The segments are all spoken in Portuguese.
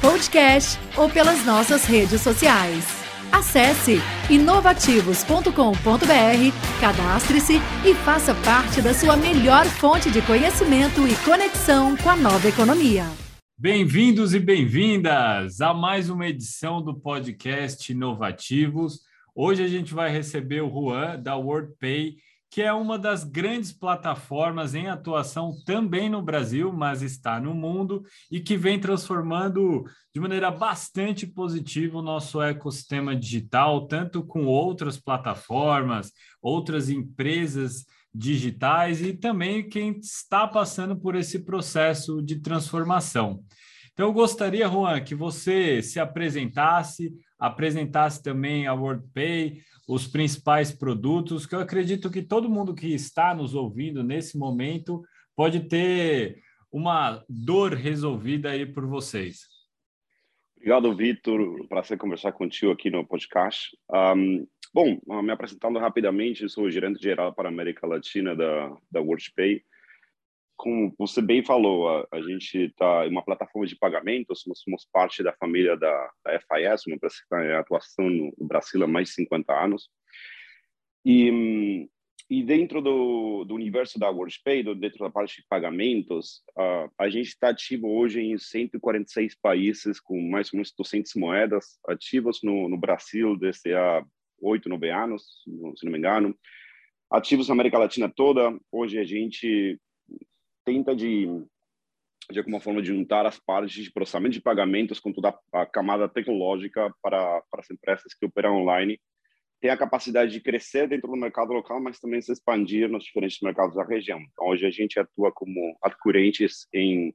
podcast ou pelas nossas redes sociais. Acesse inovativos.com.br, cadastre-se e faça parte da sua melhor fonte de conhecimento e conexão com a nova economia. Bem-vindos e bem-vindas a mais uma edição do podcast Inovativos. Hoje a gente vai receber o Juan da WordPay que é uma das grandes plataformas em atuação também no Brasil, mas está no mundo e que vem transformando de maneira bastante positiva o nosso ecossistema digital, tanto com outras plataformas, outras empresas digitais e também quem está passando por esse processo de transformação. Então, eu gostaria, Juan, que você se apresentasse, apresentasse também a WordPay, os principais produtos, que eu acredito que todo mundo que está nos ouvindo nesse momento pode ter uma dor resolvida aí por vocês. Obrigado, Vitor. Prazer conversar contigo aqui no podcast. Um, bom, me apresentando rapidamente, sou o gerente geral para a América Latina da, da WorldPay como você bem falou, a, a gente está em uma plataforma de pagamentos, nós somos parte da família da, da FIS, uma empresa que está em atuação no, Brasil há mais de 50 anos. E, e dentro do, do universo da WorldPay, dentro da parte de pagamentos, a gente está ativo hoje em 146 países, com mais ou menos 200 moedas ativas no, no Brasil desde há 8, 9 anos, se não me engano. Ativos na América Latina toda. Hoje a gente tenta de de alguma forma de juntar as partes de processamento de pagamentos com toda a camada tecnológica para, para as empresas que operam online tem a capacidade de crescer dentro do mercado local, mas também se expandir nos diferentes mercados da região. Então, hoje a gente atua como adquirentes em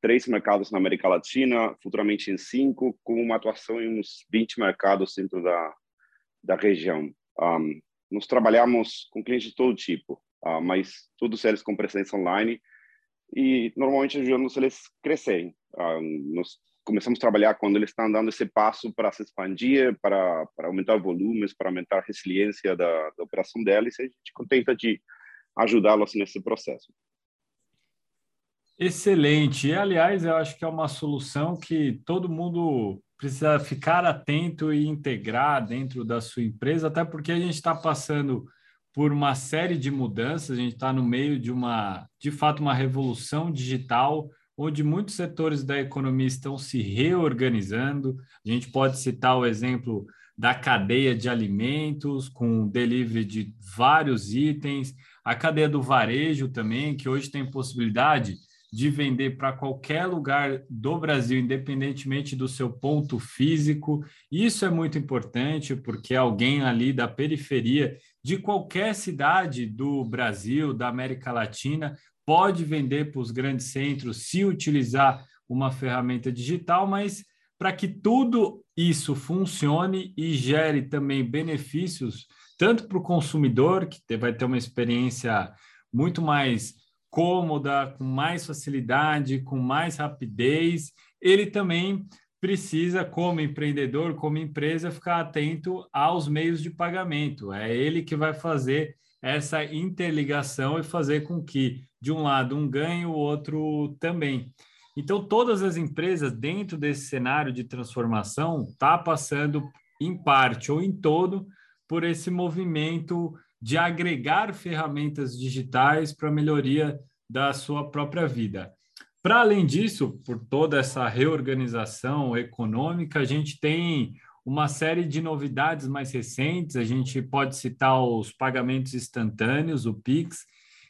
três mercados na América Latina, futuramente em cinco, com uma atuação em uns 20 mercados dentro da, da região. Um, nós trabalhamos com clientes de todo tipo, uh, mas todos eles com presença online, e normalmente ajudamos eles a crescerem. Uh, nós começamos a trabalhar quando eles estão dando esse passo para se expandir, para, para aumentar volumes, para aumentar a resiliência da, da operação deles, e a gente contenta de ajudá-los nesse processo. Excelente. E, aliás, eu acho que é uma solução que todo mundo precisa ficar atento e integrar dentro da sua empresa, até porque a gente está passando por uma série de mudanças. A gente está no meio de uma, de fato, uma revolução digital, onde muitos setores da economia estão se reorganizando. A gente pode citar o exemplo da cadeia de alimentos, com delivery de vários itens, a cadeia do varejo também, que hoje tem possibilidade de vender para qualquer lugar do Brasil, independentemente do seu ponto físico. Isso é muito importante, porque alguém ali da periferia de qualquer cidade do Brasil, da América Latina, pode vender para os grandes centros se utilizar uma ferramenta digital, mas para que tudo isso funcione e gere também benefícios, tanto para o consumidor, que vai ter uma experiência muito mais cômoda, com mais facilidade, com mais rapidez, ele também precisa, como empreendedor, como empresa, ficar atento aos meios de pagamento. É ele que vai fazer essa interligação e fazer com que, de um lado, um ganhe, o outro também. Então, todas as empresas dentro desse cenário de transformação tá passando, em parte ou em todo, por esse movimento de agregar ferramentas digitais para melhoria da sua própria vida. Para além disso, por toda essa reorganização econômica, a gente tem uma série de novidades mais recentes. A gente pode citar os pagamentos instantâneos, o Pix,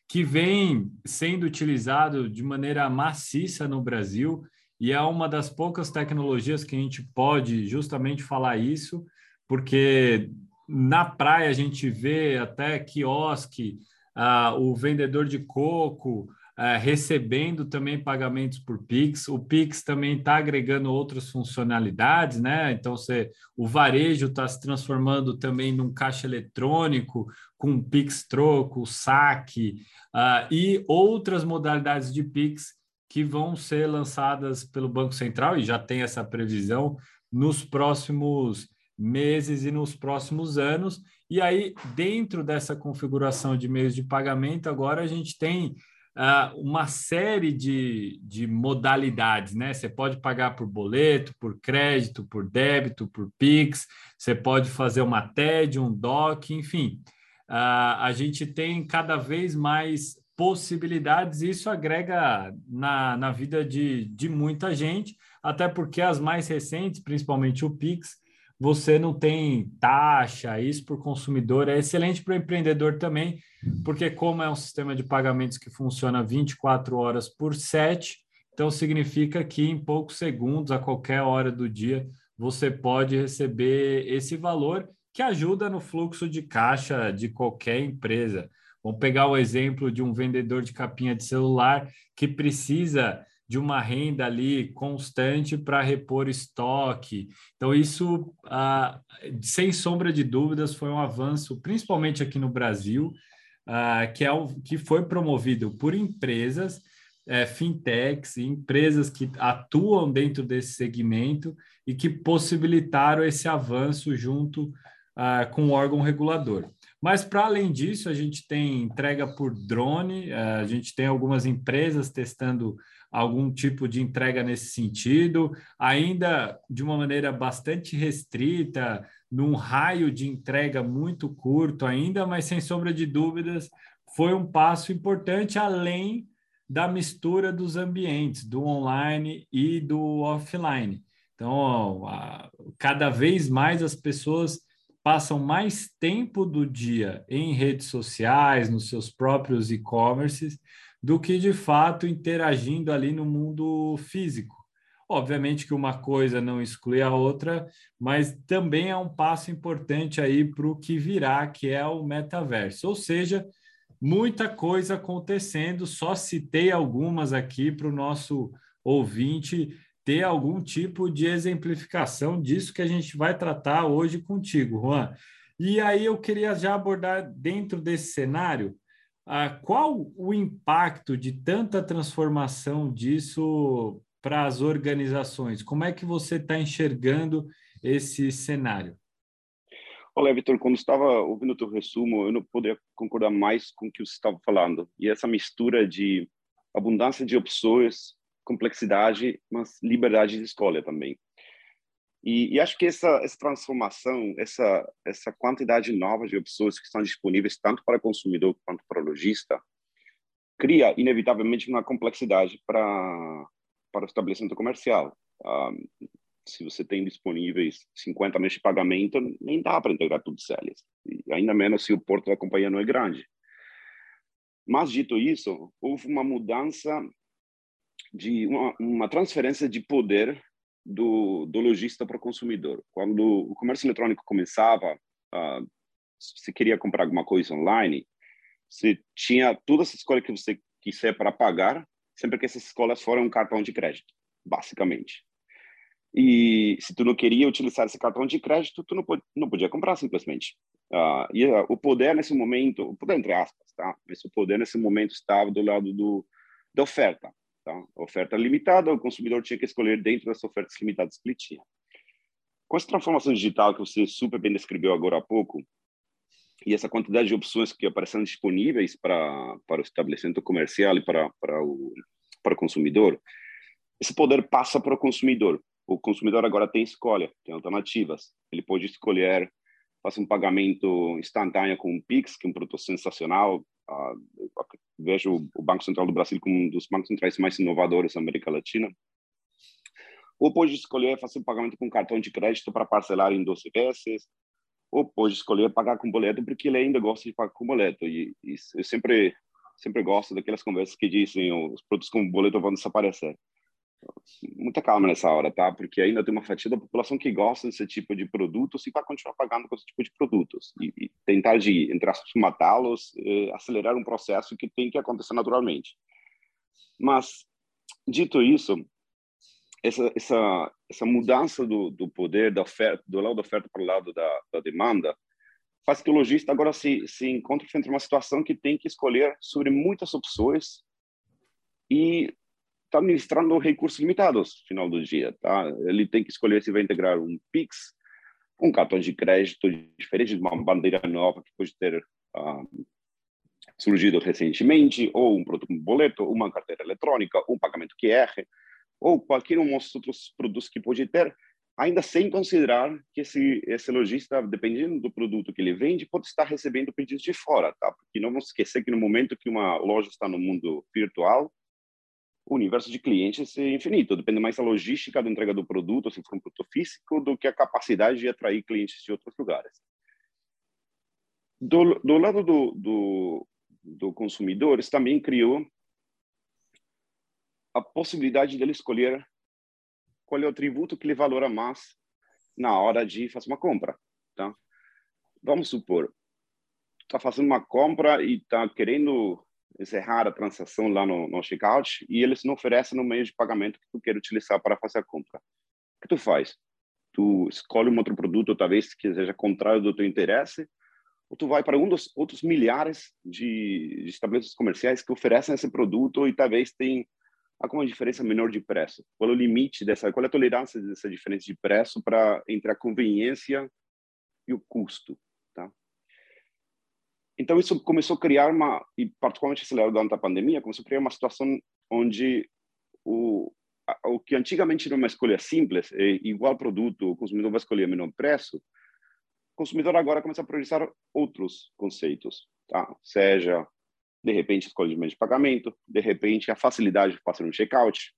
que vem sendo utilizado de maneira maciça no Brasil e é uma das poucas tecnologias que a gente pode justamente falar isso, porque na praia a gente vê até quiosque, ah, o vendedor de coco, é, recebendo também pagamentos por Pix. O Pix também está agregando outras funcionalidades, né? Então, você, o varejo está se transformando também num caixa eletrônico com Pix troco, saque uh, e outras modalidades de Pix que vão ser lançadas pelo Banco Central e já tem essa previsão nos próximos meses e nos próximos anos. E aí, dentro dessa configuração de meios de pagamento, agora a gente tem uh, uma série de, de modalidades, né? Você pode pagar por boleto, por crédito, por débito, por Pix, você pode fazer uma TED, um DOC, enfim. Uh, a gente tem cada vez mais possibilidades, e isso agrega na, na vida de, de muita gente, até porque as mais recentes, principalmente o Pix, você não tem taxa, isso para o consumidor é excelente para o empreendedor também, porque como é um sistema de pagamentos que funciona 24 horas por 7, então significa que em poucos segundos, a qualquer hora do dia, você pode receber esse valor que ajuda no fluxo de caixa de qualquer empresa. Vamos pegar o exemplo de um vendedor de capinha de celular que precisa de uma renda ali constante para repor estoque. Então, isso, ah, sem sombra de dúvidas, foi um avanço, principalmente aqui no Brasil, ah, que, é o, que foi promovido por empresas, é, fintechs, empresas que atuam dentro desse segmento e que possibilitaram esse avanço junto ah, com o órgão regulador. Mas, para além disso, a gente tem entrega por drone, a gente tem algumas empresas testando algum tipo de entrega nesse sentido, ainda de uma maneira bastante restrita, num raio de entrega muito curto ainda, mas sem sombra de dúvidas, foi um passo importante além da mistura dos ambientes, do online e do offline. Então, cada vez mais as pessoas passam mais tempo do dia em redes sociais, nos seus próprios e-commerces, do que de fato interagindo ali no mundo físico. Obviamente que uma coisa não exclui a outra, mas também é um passo importante aí para o que virá, que é o metaverso. Ou seja, muita coisa acontecendo, só citei algumas aqui para o nosso ouvinte ter algum tipo de exemplificação disso que a gente vai tratar hoje contigo, Juan. E aí eu queria já abordar dentro desse cenário ah, qual o impacto de tanta transformação disso para as organizações? Como é que você está enxergando esse cenário? Olha, Vitor, quando estava ouvindo o teu resumo, eu não poderia concordar mais com o que você estava falando. E essa mistura de abundância de opções, complexidade, mas liberdade de escolha também. E, e, acho que essa, essa transformação, essa, essa quantidade nova de opções que estão disponíveis tanto para consumidor quanto para lojista, cria inevitavelmente uma complexidade para, para o estabelecimento comercial. Um, ah, se você tem disponíveis 50 meios de pagamento, nem dá para integrar tudo CELES. E ainda menos se o porto da companhia não é grande. Mas, dito isso, houve uma mudança de uma, uma transferência de poder do, do lojista para o consumidor. Quando o comércio eletrônico começava, uh, se queria comprar alguma coisa online, você tinha toda essa escolha que você quiser para pagar, sempre que essas escolhas foram um cartão de crédito, basicamente. E se tu não queria utilizar esse cartão de crédito, tu não, não podia comprar simplesmente. Uh, e uh, o poder nesse momento, o poder entre aspas, tá? Mas o poder nesse momento estava do lado do da oferta. Tá? Oferta limitada, o consumidor tinha que escolher dentro das ofertas limitadas que ele tinha. Com essa transformação digital que você super bem descreveu agora há pouco, e essa quantidade de opções que apareceram disponíveis para, para o estabelecimento comercial e para, para, o, para o consumidor, esse poder passa para o consumidor. O consumidor agora tem escolha, tem alternativas. Ele pode escolher fazer um pagamento instantâneo com o Pix, que é um produto sensacional, Vejo o Banco Central do Brasil como um dos bancos centrais mais inovadores da América Latina. Ou pode escolher fazer pagamento com cartão de crédito para parcelar em 12 vezes, ou pode escolher pagar com boleto porque ele ainda gosta de pagar com boleto. E, e eu sempre sempre gosto daquelas conversas que dizem os produtos com boleto vão desaparecer muita calma nessa hora, tá? Porque ainda tem uma fatia da população que gosta desse tipo de produtos e vai continuar pagando com esse tipo de produtos. E, e tentar de, matá-los, eh, acelerar um processo que tem que acontecer naturalmente. Mas, dito isso, essa, essa, essa mudança do, do poder da oferta, do lado da oferta para o lado da, da demanda, faz que o lojista agora se, se encontre frente a uma situação que tem que escolher sobre muitas opções e está administrando recursos limitados no final do dia. Tá? Ele tem que escolher se vai integrar um Pix, um cartão de crédito diferente de uma bandeira nova que pode ter uh, surgido recentemente, ou um produto, um boleto, uma carteira eletrônica, um pagamento QR, ou qualquer um dos outros produtos que pode ter, ainda sem considerar que esse, esse lojista, dependendo do produto que ele vende, pode estar recebendo pedidos de fora, tá? Porque não vamos esquecer que no momento que uma loja está no mundo virtual, o universo de clientes é infinito. Depende mais da logística da entrega do produto, se for um produto físico, do que a capacidade de atrair clientes de outros lugares. Do, do lado do, do, do consumidor, isso também criou a possibilidade dele escolher qual é o tributo que ele valora mais na hora de fazer uma compra, tá? Vamos supor, está fazendo uma compra e está querendo encerrar a transação lá no, no checkout e eles não oferecem no meio de pagamento que tu quer utilizar para fazer a compra. O que tu faz? Tu escolhe um outro produto, talvez que seja contrário do teu interesse, ou tu vai para um dos outros milhares de, de estabelecimentos comerciais que oferecem esse produto e talvez tem alguma diferença menor de preço. Qual é o limite dessa, qual é a tolerância dessa diferença de preço para entre a conveniência e o custo? Então isso começou a criar uma e particularmente acelerado durante a pandemia, começou a criar uma situação onde o o que antigamente era uma escolha simples, é igual produto, o consumidor vai escolher menor preço, consumidor agora começa a priorizar outros conceitos, tá? Seja, de repente, escolha de meio de pagamento, de repente, a facilidade de fazer um checkout,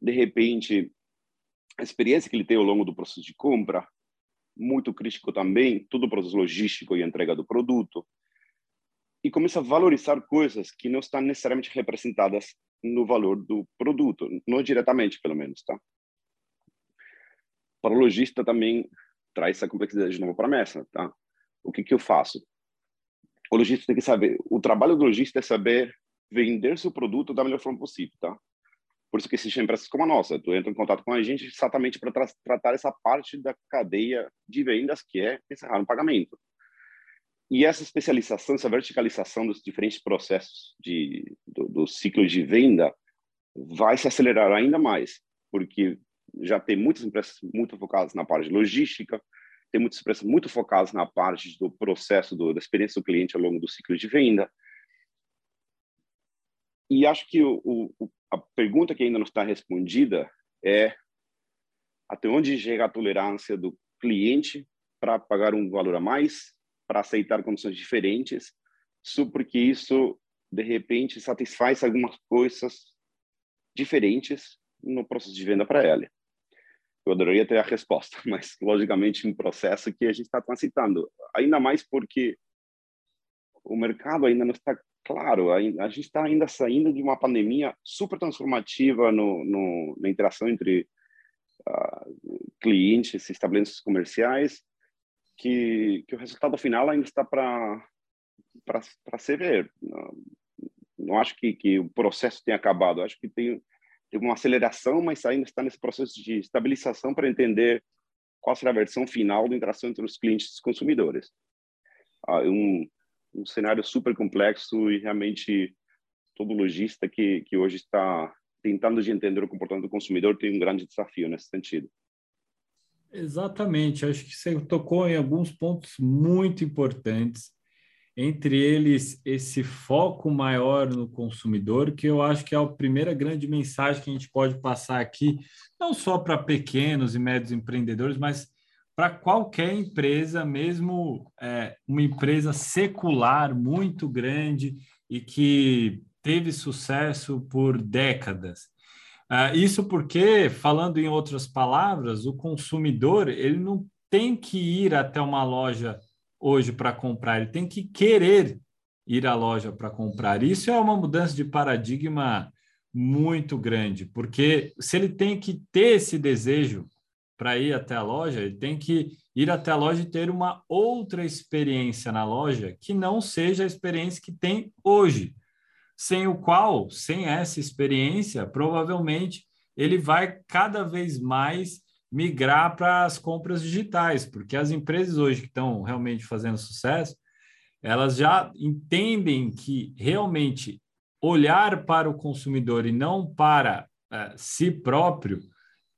de repente, a experiência que ele tem ao longo do processo de compra, muito crítico também, todo o processo logístico e entrega do produto, e começa a valorizar coisas que não estão necessariamente representadas no valor do produto, não diretamente, pelo menos, tá? Para o lojista também traz essa complexidade de novo para a mesa, tá? O que que eu faço? O lojista tem que saber, o trabalho do lojista é saber vender seu produto da melhor forma possível, tá? Por isso que existem empresas como a nossa, tu entra em contato com a gente exatamente para tra tratar essa parte da cadeia de vendas que é encerrar um pagamento. E essa especialização, essa verticalização dos diferentes processos de, do, do ciclo de venda vai se acelerar ainda mais, porque já tem muitas empresas muito focadas na parte de logística, tem muitas empresas muito focadas na parte do processo do, da experiência do cliente ao longo do ciclo de venda. E acho que o, o, a pergunta que ainda não está respondida é até onde chega a tolerância do cliente para pagar um valor a mais, para aceitar condições diferentes, só porque isso, de repente, satisfaz algumas coisas diferentes no processo de venda para ela. Eu adoraria ter a resposta, mas logicamente um processo que a gente está transitando, ainda mais porque o mercado ainda não está claro, a gente está ainda saindo de uma pandemia super transformativa no, no na interação entre uh, clientes estabelecimentos comerciais, que, que o resultado final ainda está para ser ver. Não, não acho que, que o processo tenha acabado, acho que tem teve uma aceleração, mas ainda está nesse processo de estabilização para entender qual será a versão final da interação entre os clientes e os consumidores. Ah, um, um cenário super complexo e realmente todo lojista que, que hoje está tentando de entender o comportamento do consumidor tem um grande desafio nesse sentido. Exatamente, acho que você tocou em alguns pontos muito importantes entre eles esse foco maior no consumidor, que eu acho que é a primeira grande mensagem que a gente pode passar aqui, não só para pequenos e médios empreendedores, mas para qualquer empresa, mesmo é, uma empresa secular muito grande e que teve sucesso por décadas. Uh, isso porque, falando em outras palavras, o consumidor ele não tem que ir até uma loja hoje para comprar, ele tem que querer ir à loja para comprar. Isso é uma mudança de paradigma muito grande, porque se ele tem que ter esse desejo para ir até a loja, ele tem que ir até a loja e ter uma outra experiência na loja que não seja a experiência que tem hoje. Sem o qual, sem essa experiência, provavelmente ele vai cada vez mais migrar para as compras digitais, porque as empresas hoje que estão realmente fazendo sucesso, elas já entendem que realmente olhar para o consumidor e não para é, si próprio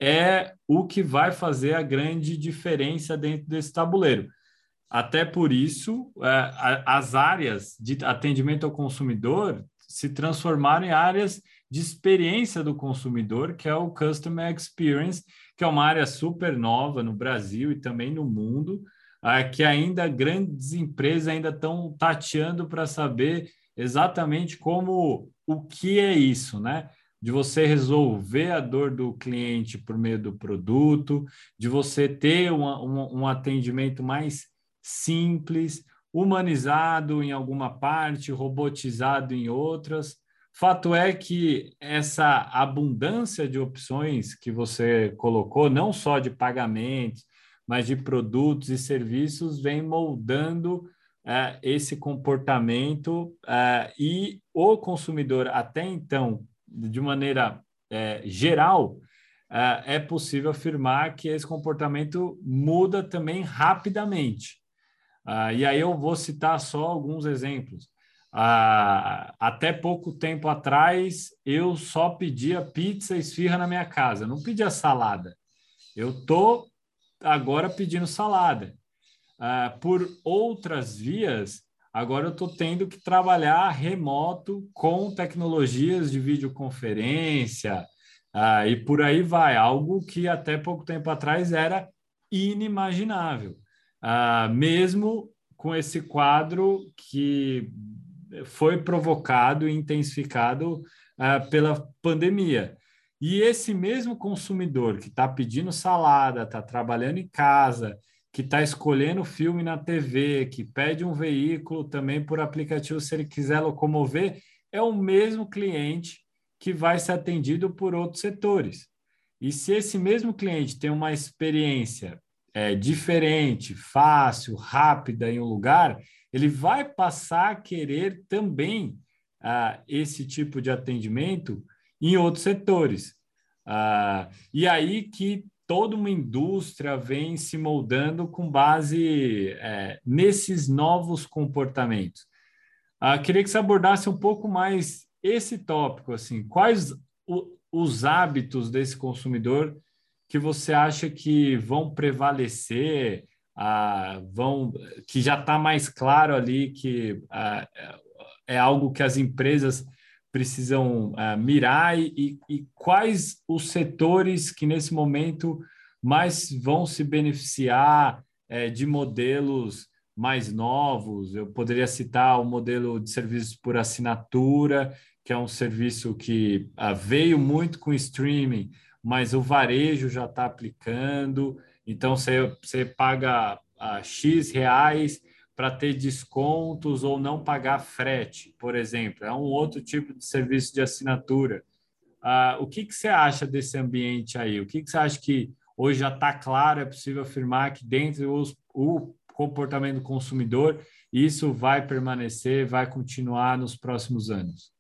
é o que vai fazer a grande diferença dentro desse tabuleiro. Até por isso, é, as áreas de atendimento ao consumidor se transformaram em áreas de experiência do consumidor, que é o Customer Experience, que é uma área super nova no Brasil e também no mundo, é, que ainda grandes empresas ainda estão tateando para saber exatamente como o que é isso, né? De você resolver a dor do cliente por meio do produto, de você ter um, um, um atendimento mais simples, humanizado em alguma parte, robotizado em outras. Fato é que essa abundância de opções que você colocou, não só de pagamentos, mas de produtos e serviços, vem moldando é, esse comportamento é, e o consumidor, até então, de maneira é, geral, é possível afirmar que esse comportamento muda também rapidamente. Ah, e aí eu vou citar só alguns exemplos. Ah, até pouco tempo atrás, eu só pedia pizza e esfirra na minha casa, não pedia salada. Eu tô agora pedindo salada. Ah, por outras vias, agora eu estou tendo que trabalhar remoto com tecnologias de videoconferência ah, e por aí vai, algo que até pouco tempo atrás era inimaginável uh, mesmo com esse quadro que foi provocado e intensificado uh, pela pandemia. E esse mesmo consumidor que está pedindo salada, está trabalhando em casa, que está escolhendo filme na TV, que pede um veículo também por aplicativo se ele quiser locomover, é o mesmo cliente que vai ser atendido por outros setores. E se esse mesmo cliente tem uma experiência é, diferente, fácil, rápida em um lugar, ele vai passar a querer também ah, esse tipo de atendimento em outros setores. Ah, e aí que toda uma indústria vem se moldando com base é, nesses novos comportamentos. Ah, queria que você abordasse um pouco mais esse tópico, assim, quais o, os hábitos desse consumidor que você acha que vão prevalecer, ah, vão, que já está mais claro ali que ah, é algo que as empresas precisam ah, mirar e, e, quais os setores que nesse momento mais vão se beneficiar é, de modelos mais novos. Eu poderia citar o modelo de serviços por assinatura, que é um serviço que ah, veio muito com streaming, mas o varejo já está aplicando. Então, você, você paga ah, X reais para ter descontos ou não pagar frete, por exemplo. É um outro tipo de serviço de assinatura. Ah, o que, que você acha desse ambiente aí? O que, que você acha que hoje já está claro, é possível afirmar que dentro do o comportamento do consumidor, isso vai permanecer, vai continuar nos próximos anos?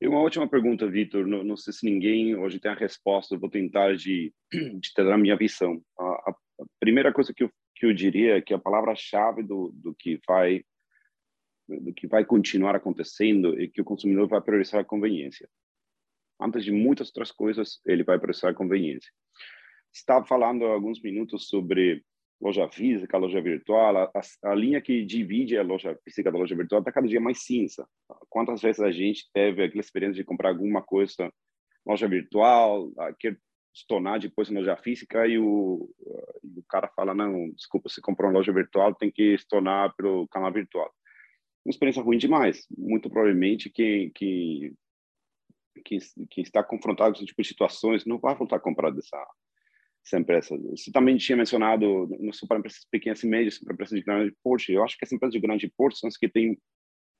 E uma última pergunta, Vitor. Não, não, sei se ninguém hoje tem a resposta. Eu vou tentar de, de ter a minha visão. A, a, primeira coisa que eu, que eu diria é que a palavra-chave do, do que vai do que vai continuar acontecendo é que o consumidor vai priorizar a conveniência. Antes de muitas outras coisas, ele vai priorizar a conveniência. Estava falando há alguns minutos sobre loja física, loja virtual, a, a, linha que divide a loja física da loja virtual está cada dia mais cinza. Quantas vezes a gente teve aquela experiência de comprar alguma coisa loja virtual, quer se depois na loja física e o, o cara fala, não, desculpa, você comprou uma loja virtual, tem que se tornar pelo canal virtual. Uma experiência ruim demais. Muito provavelmente quem, quem, quem, quem está confrontado com esse tipo de situações não vai voltar a comprar dessa, essa empresa. Você também tinha mencionado, não só para empresas pequenas e médias, para empresas de grande porte. Eu acho que as empresas de grande porte são as que têm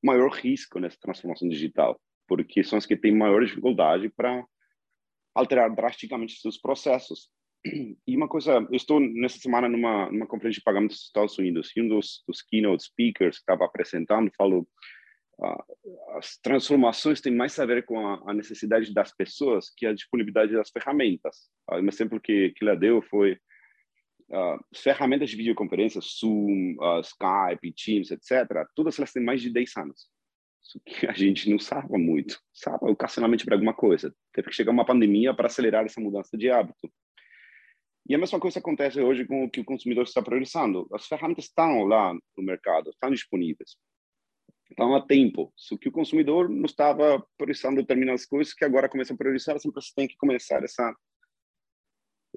maior risco nessa transformação digital, porque são as que têm maior dificuldade para alterar drasticamente seus processos. E uma coisa, eu estou nessa semana numa, numa conferência de pagamentos dos Estados Unidos e um dos, dos keynote speakers que estava apresentando falou as transformações têm mais a ver com a, necessidade das pessoas que a disponibilidade das ferramentas. Um exemplo que, que deu foi uh, ferramentas de videoconferência, Zoom, uh, Skype, Teams, etc. Todas elas têm mais de 10 anos. Isso que a gente não sabe muito. Sabe ocasionalmente para alguma coisa. Teve que chegar uma pandemia para acelerar essa mudança de hábito. E a mesma coisa acontece hoje com o que o consumidor está priorizando. As ferramentas estão lá no mercado, estão disponíveis. Estão a tempo. Só que o consumidor não estava priorizando determinadas coisas que agora começa a priorizar, sempre tem que começar essa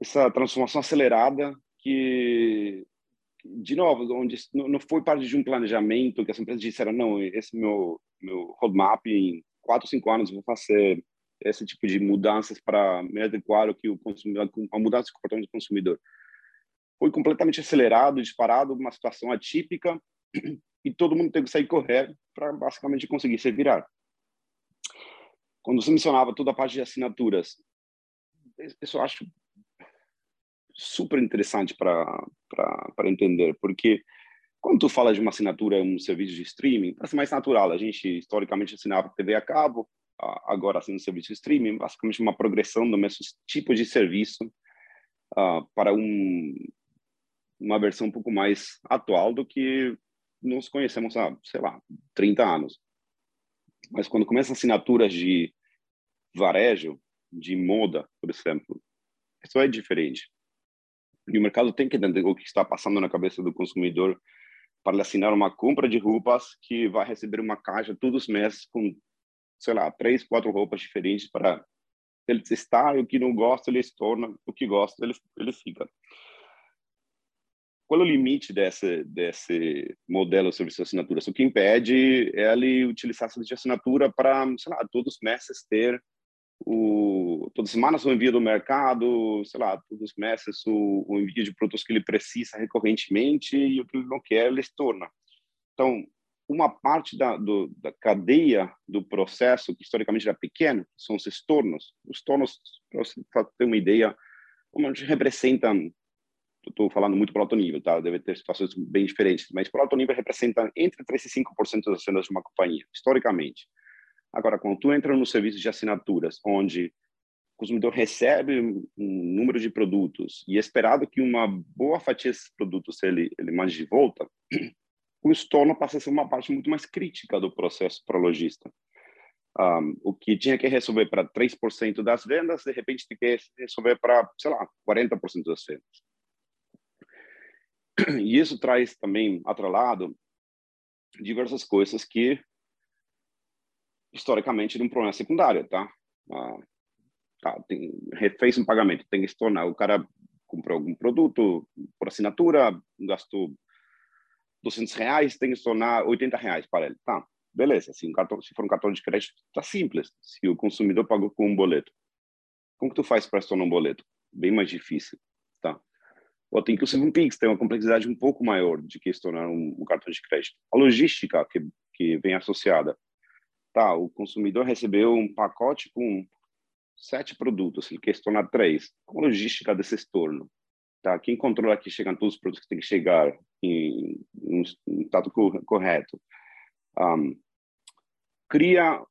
essa transformação acelerada que de novo, onde não foi parte de um planejamento que as empresas disseram não, esse meu meu roadmap em quatro, cinco anos vou fazer esse tipo de mudanças para me adequar ao que o consumidor, a mudança de comportamento do consumidor. Foi completamente acelerado, disparado, uma situação atípica e todo mundo teve que sair correr para basicamente conseguir se virar. Quando você mencionava toda a parte de assinaturas, isso eu acho super interessante para entender, porque quando tu fala de uma assinatura um serviço de streaming, parece mais natural. A gente historicamente assinava TV a cabo, agora assim, um serviço de streaming, basicamente uma progressão do mesmo tipo de serviço uh, para um, uma versão um pouco mais atual do que nós conhecemos há, sei lá, 30 anos. Mas quando começam assinaturas de varejo, de moda, por exemplo, isso é diferente. E o mercado tem que entender o que está passando na cabeça do consumidor para assinar uma compra de roupas que vai receber uma caixa todos os meses com sei lá, três, quatro roupas diferentes para ele testar, o que não gosta ele se torna, o que gosta ele, ele fica. Qual é o limite desse, desse modelo de serviço de assinatura? O que impede é ele utilizar serviço de assinatura para, sei lá, todos os meses ter o, todas as semanas o envio do mercado, sei lá, todos os meses o, o envio de produtos que ele precisa recorrentemente e o que ele não quer, ele torna. Então, uma parte da, do, da cadeia do processo, que historicamente era pequena, são os estornos. Os tornos, para você ter uma ideia, como a gente representa, estou falando muito para alto nível, tá? deve ter situações bem diferentes, mas para alto nível representa entre 3% e 5% das vendas de uma companhia, historicamente. Agora, quando tu entra no serviço de assinaturas, onde o consumidor recebe um número de produtos e é esperado que uma boa fatia desses produtos ele, ele mande de volta, o estorno passa a ser uma parte muito mais crítica do processo para o lojista. Um, o que tinha que resolver para 3% das vendas, de repente tem que resolver para, sei lá, 40% das vendas. E isso traz também, atrelado, diversas coisas que, historicamente, era um problema secundário, tá? Ah, tá tem, fez um pagamento, tem que se tornar, o cara comprou algum produto por assinatura, gastou 200 reais, tem que se tornar 80 reais para ele. Tá, beleza. Se, um cartão, se for um cartão de crédito, tá simples. Se o consumidor pagou com um boleto. Como que tu faz para se tornar um boleto? Bem mais difícil, tá? Ou tem que usar um Pix, tem uma complexidade um pouco maior de que se tornar um, um cartão de crédito. A logística que, que vem associada. Tá, o consumidor recebeu um pacote com sete produtos, ele quer se tornar três. Qual a logística desse estorno? Tá? Quem controla que chegam todos os produtos que têm que chegar em um estado correto? Um, cria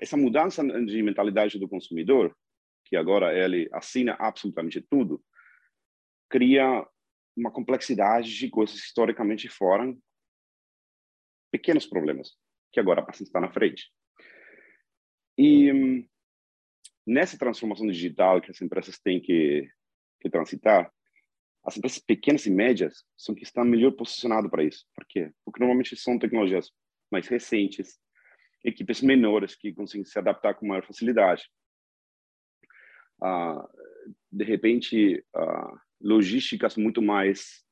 essa mudança de mentalidade do consumidor, que agora ele assina absolutamente tudo, cria uma complexidade de coisas que historicamente foram pequenos problemas, que agora passam a estar na frente. E nessa transformação digital que as empresas têm que, que transitar, as empresas pequenas e médias são que estão melhor posicionadas para isso. Por quê? Porque normalmente são tecnologias mais recentes, equipes menores que conseguem se adaptar com maior facilidade. Ah, de repente, ah, logísticas muito mais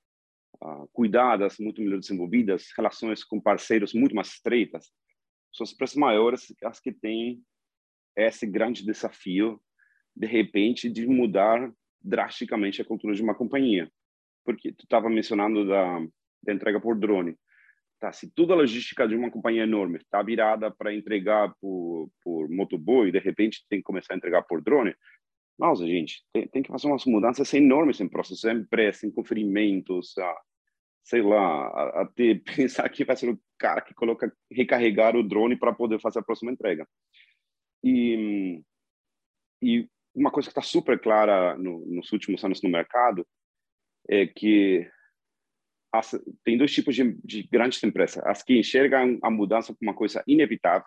ah, cuidadas, muito melhor desenvolvidas, relações com parceiros muito mais estreitas. São as empresas maiores as que têm esse grande desafio, de repente, de mudar drasticamente a cultura de uma companhia. Porque tu estava mencionando da, da, entrega por drone. Tá, se toda a logística de uma companhia enorme está virada para entregar por, por motoboy, de repente tem que começar a entregar por drone, nossa, gente, tem, tem que fazer umas mudanças enormes em processos, em pressa, em conferimentos, ah, sei lá, até pensar que vai ser o cara que coloca recarregar o drone para poder fazer a próxima entrega. E, e uma coisa que está super clara no, nos últimos anos no mercado é que as, tem dois tipos de, de, grandes empresas: as que enxergam a mudança como uma coisa inevitável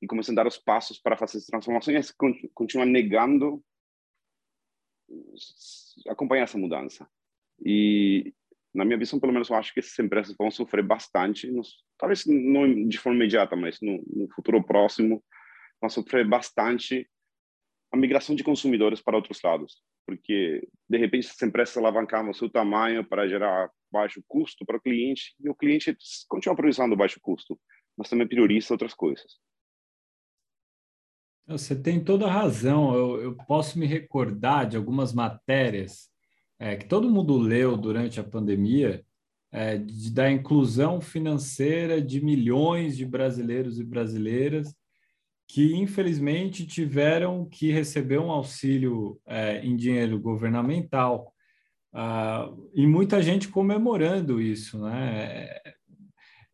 e começam a dar os passos para fazer as transformações, continuam negando acompanhar essa mudança. E na minha visão, pelo menos, eu acho que essas empresas vão sofrer bastante, nos, talvez não de forma imediata, mas no, no futuro próximo, vão sofrer bastante a migração de consumidores para outros lados, porque de repente essas empresas alavancavam o seu tamanho para gerar baixo custo para o cliente e o cliente continua priorizando baixo custo, mas também prioriza outras coisas. Você tem toda a razão. Eu, eu posso me recordar de algumas matérias é, que todo mundo leu durante a pandemia, é, de, da inclusão financeira de milhões de brasileiros e brasileiras que infelizmente tiveram que receber um auxílio é, em dinheiro governamental. Ah, e muita gente comemorando isso, né?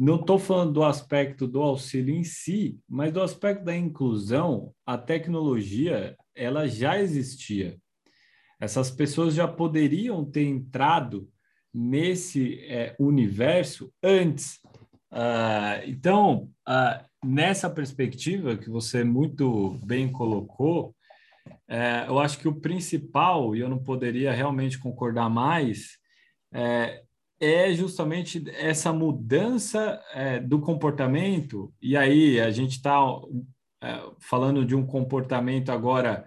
Não estou falando do aspecto do auxílio em si, mas do aspecto da inclusão, a tecnologia ela já existia. Essas pessoas já poderiam ter entrado nesse é, universo antes. Uh, então, uh, nessa perspectiva que você muito bem colocou, é, eu acho que o principal, e eu não poderia realmente concordar mais, é, é justamente essa mudança é, do comportamento, e aí a gente está é, falando de um comportamento agora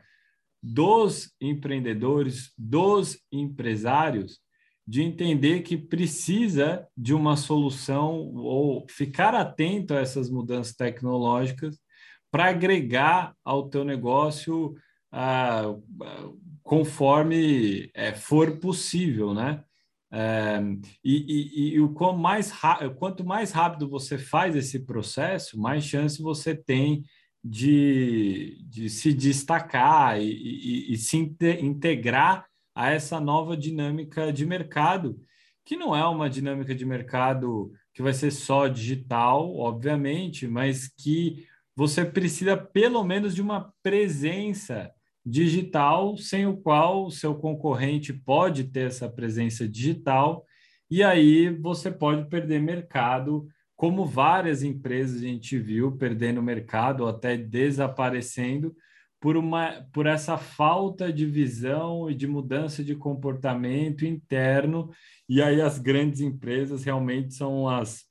dos empreendedores, dos empresários, de entender que precisa de uma solução ou ficar atento a essas mudanças tecnológicas para agregar ao teu negócio ah, conforme é, for possível, né? É, e, e, e, o quanto mais, quanto mais rápido você faz esse processo, mais chance você tem de, de se destacar e, e, e se integrar a essa nova dinâmica de mercado, que não é uma dinâmica de mercado que vai ser só digital, obviamente, mas que você precisa pelo menos de uma presença digital, sem o qual o seu concorrente pode ter essa presença digital, e aí você pode perder mercado, como várias empresas a gente viu perdendo mercado ou até desaparecendo por, uma, por essa falta de visão e de mudança de comportamento interno, e aí as grandes empresas realmente são as,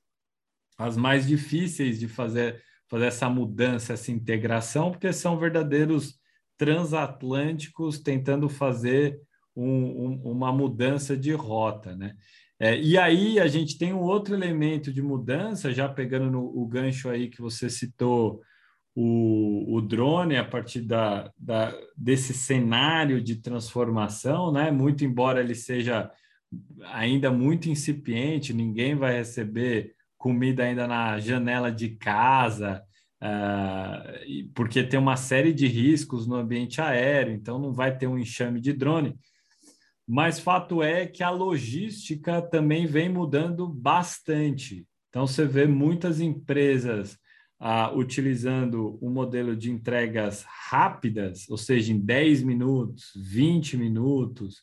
as mais difíceis de fazer, fazer essa mudança, essa integração, porque são verdadeiros transatlânticos tentando fazer um, um, uma mudança de rota, né? É, e aí a gente tem um outro elemento de mudança, já pegando no, o gancho aí que você citou, o, o drone, a partir da, da, desse cenário de transformação, né? Muito embora ele seja ainda muito incipiente, ninguém vai receber comida ainda na janela de casa, uh, porque tem uma série de riscos no ambiente aéreo, então não vai ter um enxame de drone. Mas fato é que a logística também vem mudando bastante. Então você vê muitas empresas uh, utilizando um modelo de entregas rápidas, ou seja, em 10 minutos, 20 minutos,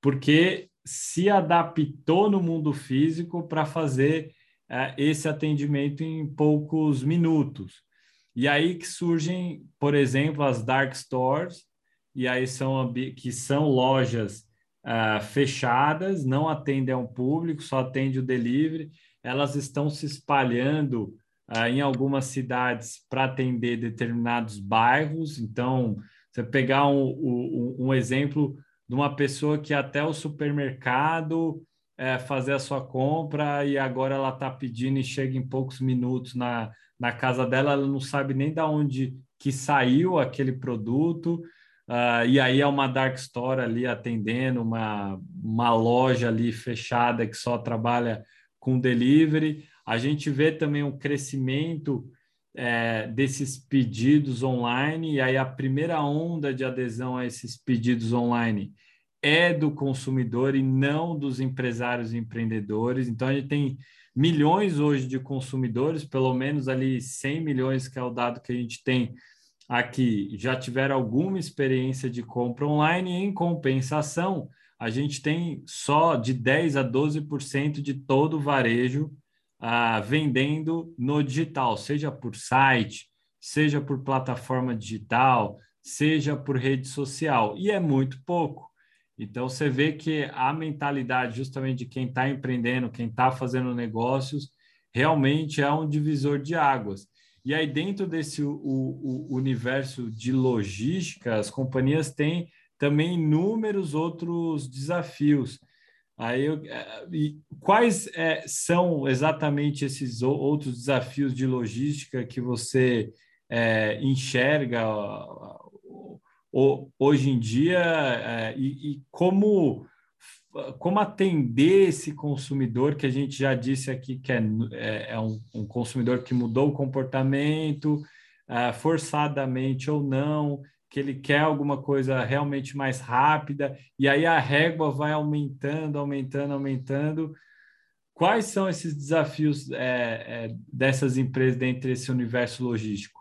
porque se adaptou no mundo físico para fazer uh, esse atendimento em poucos minutos. E aí que surgem, por exemplo, as dark stores, e aí são que são lojas uh, fechadas, não atendem ao público, só atende o delivery. Elas estão se espalhando uh, em algumas cidades para atender determinados bairros. Então, você pegar um, um, um, exemplo de uma pessoa que até o supermercado é, fazer a sua compra e agora ela está pedindo e chega em poucos minutos na, na casa dela, ela não sabe nem de onde que saiu aquele produto. Uh, e aí é uma dark store ali atendendo uma, uma loja ali fechada que só trabalha com delivery. A gente vê também um crescimento é, desses pedidos online, e aí a primeira onda de adesão a esses pedidos online é do consumidor e não dos empresários e empreendedores. Então, a gente tem milhões hoje de consumidores, pelo menos ali 100 milhões, que é o dado que a gente tem aqui, já tiveram alguma experiência de compra online. Em compensação, a gente tem só de 10 a 12% de todo o varejo ah, vendendo no digital, seja por site, seja por plataforma digital, seja por rede social, e é muito pouco. Então, você vê que a mentalidade justamente de quem está empreendendo, quem está fazendo negócios, realmente é um divisor de águas. E aí, dentro desse o, o universo de logística, as companhias têm também inúmeros outros desafios. Aí eu, é, quais é, são exatamente esses outros desafios de logística que você é, enxerga hoje em dia é, e, e, como como atender esse consumidor que a gente já disse aqui que é, é, é um, um, consumidor que mudou o comportamento é, forçadamente ou não que ele quer alguma coisa realmente mais rápida, e aí a régua vai aumentando, aumentando, aumentando. Quais são esses desafios é, é, dessas empresas dentro desse universo logístico?